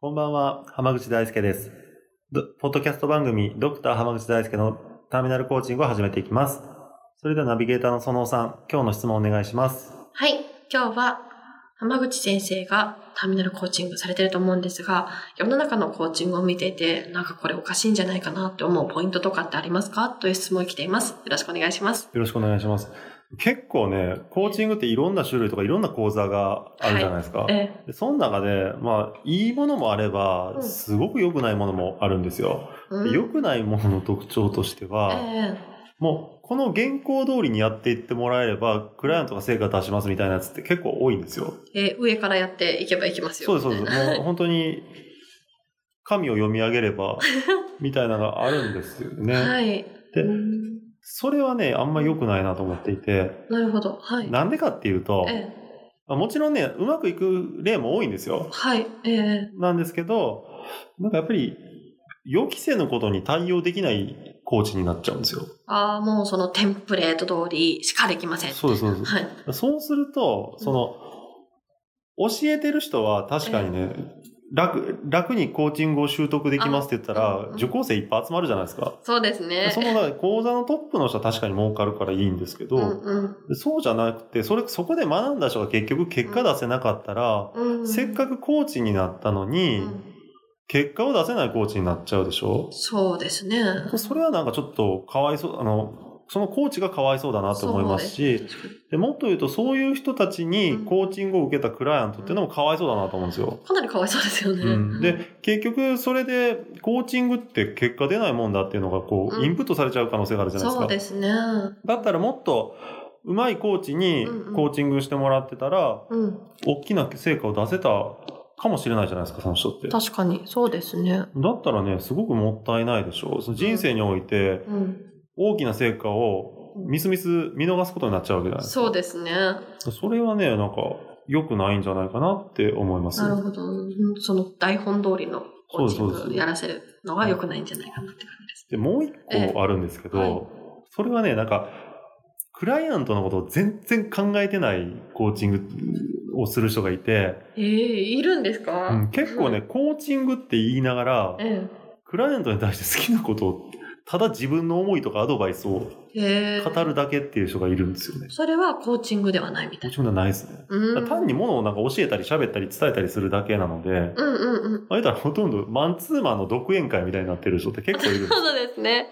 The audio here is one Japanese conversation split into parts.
こんばんは、浜口大輔です。どポッドキャスト番組、ドクター浜口大輔のターミナルコーチングを始めていきます。それではナビゲーターの園尾さん、今日の質問をお願いします。はい。今日は、浜口先生がターミナルコーチングされてると思うんですが、世の中のコーチングを見ていて、なんかこれおかしいんじゃないかなって思うポイントとかってありますか？という質問が来ています。よろしくお願いします。よろしくお願いします。結構ね、コーチングっていろんな種類とかいろんな講座があるじゃないですか。えでその中で、まあ、いいものもあればう、んすごく良くないものもあるんですよ。え、うんで良くないものの特徴としては、えもう、この原稿通りにやっていってもらえれば、クライアントが成果出しますみたいなやつって結構多いんですよ。えええ上からやっていけばいきますよ。そうです、そうです。もう本当に、紙を読み上げれば、みたいなのがあるんですよね。はい。でうんそれはね、あんま良くないなと思っていて、なるほど。はい。なんでかっていうと、ええまあもちろんね、うまくいく例も多いんですよ。はい。ええなんですけど、なんかやっぱり、予期せぬことに対応できないコーチになっちゃうんですよ。ああ、もうそのテンプレート通りしかできません。そうです、そうです。はい。そうすると、その、教えてる人は確かにね、楽、楽にコーチングを習得できますって言ったら、受講生いっぱい集まるじゃないですか。そうですね。その講座のトップの人は確かに儲かるからいいんですけど、うんうんそうじゃなくて、それ、そこで学んだ人が結局結果出せなかったら、うんせっかくコーチになったのに、うん結果を出せないコーチになっちゃうでしょ？そうですね。それはなんかちょっとかわいそう、あの、そのコーチがかわいそうだなと思いますし、でもっと言うとそういう人たちにうんコーチングを受けたクライアントっていうのもかわいそうだなと思うんですよ。かなりかわいそうですよね。うん、で、結局それでコーチングって結果出ないもんだっていうのがこう、うんインプットされちゃう可能性があるじゃないですか。そうですね。だったらもっと上手いコーチにコーチングしてもらってたら、うん。大きな成果を出せたかもしれないじゃないですか、その人って。だ確かに、そうですね。ったらね、すごくもったいないでしょう。その人生においてうん。大きな成果をみすみす見逃すことになっちゃうわけじゃないですか。そうですね。それはね、なんか良くないんじゃないかなって思います。なるほど。うんその台本通りのコーチングやらせるのが良くないんじゃないかなって感じです。で、もう一個あるんですけど、はいそれはね、なんか、クライアントのことを全然考えてないコーチングをする人がいて、ええいるんですか、うん結構ね、コーチングって言いながら、えクライアントに対して好きなことを、ただ自分の思いとかアドバイスを語るだけっていう人がいるんですよね。それはコーチングではないみたいコーチングではないですね。な。うん。単にものをなんか教えたり喋ったり伝えたりするだけなので、うんうんうん。あれたらほとんどマンツーマンの独演会みたいになってる人って結構いるんですよ そうですね。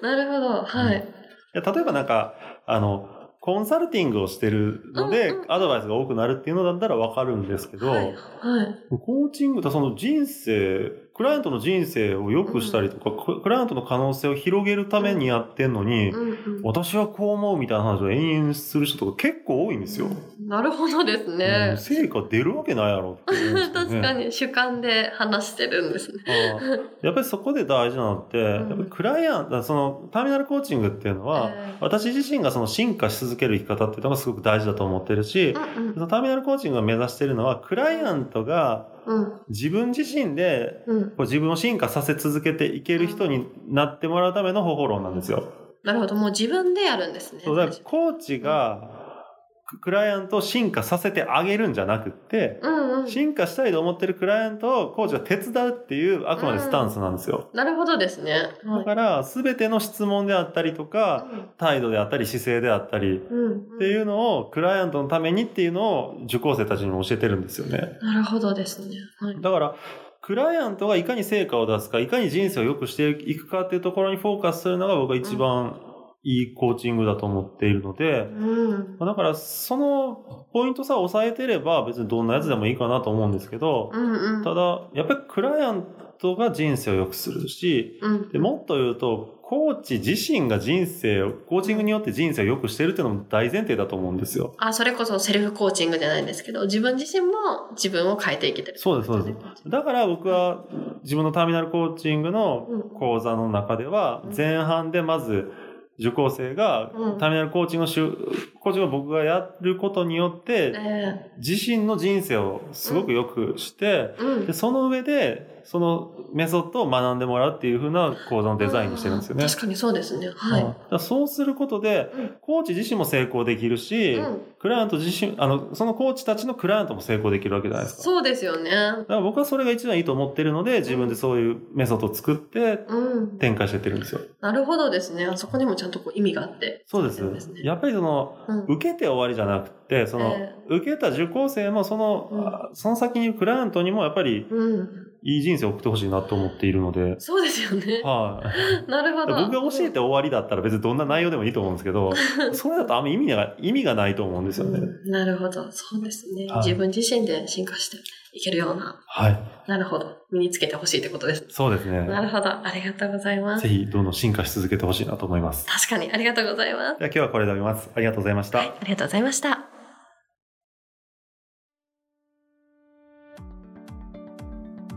なるほど。はい。いや例えばなんか、あの、コンサルティングをしてるので、アドバイスが多くなるっていうのだったらわかるんですけど、はい。はい。コーチングとその人生、クライアントの人生を良くしたりとか、ククライアントの可能性を広げるためにやってんのに、うんうん。私はこう思うみたいな話を延々する人とか結構多いんですよ。なるほどですうんね。成果出るわけないやろってね。確かに主観で話してるんですね。やっぱりそこで大事なのって、んやっぱりクライアント、そのターミナルコーチングっていうのは、えー私自身がその進化し続ける生き方っていうのがすごく大事だと思ってるし、うんうんそのターミナルコーチングが目指しているのは、クライアントがうん自分自身でうん。こう自分を進化させ続けていける人になってもらうための方法論なんですよ。なるほど。もう自分でやるんですね。そうだコーチがククライアントを進化させてあげるんじゃなくって、うんうん。進化したいと思ってるクライアントをコーチが手伝うっていうあくまでスタンスなんですよ。なるほどですね。はいだから、すべての質問であったりとか、態度であったり姿勢であったり、うんうんっていうのをクライアントのためにっていうのを受講生たちにも教えてるんですよね。なるほどですね。はい。だから、クライアントがいかに成果を出すか、いかに人生を良くしていくかっていうところにフォーカスするのが僕は一番いいコーチングだと思っているので、うん。だからそのポイントさえ押さえてれば別にどんなやつでもいいかなと思うんですけど、うんうん。ただ、やっぱりクライアントが人生を良くするし、うん。でもっと言うと、コーチ自身が人生を、コーチングによって人生を良くしてるっていうのも大前提だと思うんですよ。あ、それこそセルフコーチングじゃないんですけど、自分自身も自分を変えていけてる。そうです、そうです。だから僕は自分のターミナルコーチングのうん講座の中ではうん前半でまず受講生がうんターミナルコーチングをしゅ、コーチングを僕がやることによってえ自身の人生をすごく良くして、えうんで、。その上でそのメソッドを学んでもらうっていう風な講座のデザインにしてるんですよね。確かにそうですね。はい。うんそうすることで、うんコーチ自身も成功できるし、うんクライアント自身、あの、そのコーチたちのクライアントも成功できるわけじゃないですか。そうですよね。だから僕はそれが一番いいと思ってるので、自分でそういうメソッドを作ってうん。展開していってるんですよ。なるほどですね。あそこにもちゃんとこう意味があって。そうです。そうですねやっぱりその、うん。受けて終わりじゃなくて、その、え受けた受講生もその、その先にクライアントにもやっぱりうん。いい人生を送ってほしいなと思っているので、そうですよね。はい。なるほど。僕が教えて終わりだったら別にどんな内容でもいいと思うんですけど、それだとあんま意味が、意味がないと思うんですよね。うんなるほど。そうですね。はい自分自身で進化していけるような。はい。なるほど。身につけてほしいってことです。そうですね。なるほど。ありがとうございますぜ。ひどんどん進化し続けてほしいなと思います。確かにありがとうございます。では今日はこれで終わります。ありがとうございました。はい、ありがとうございました。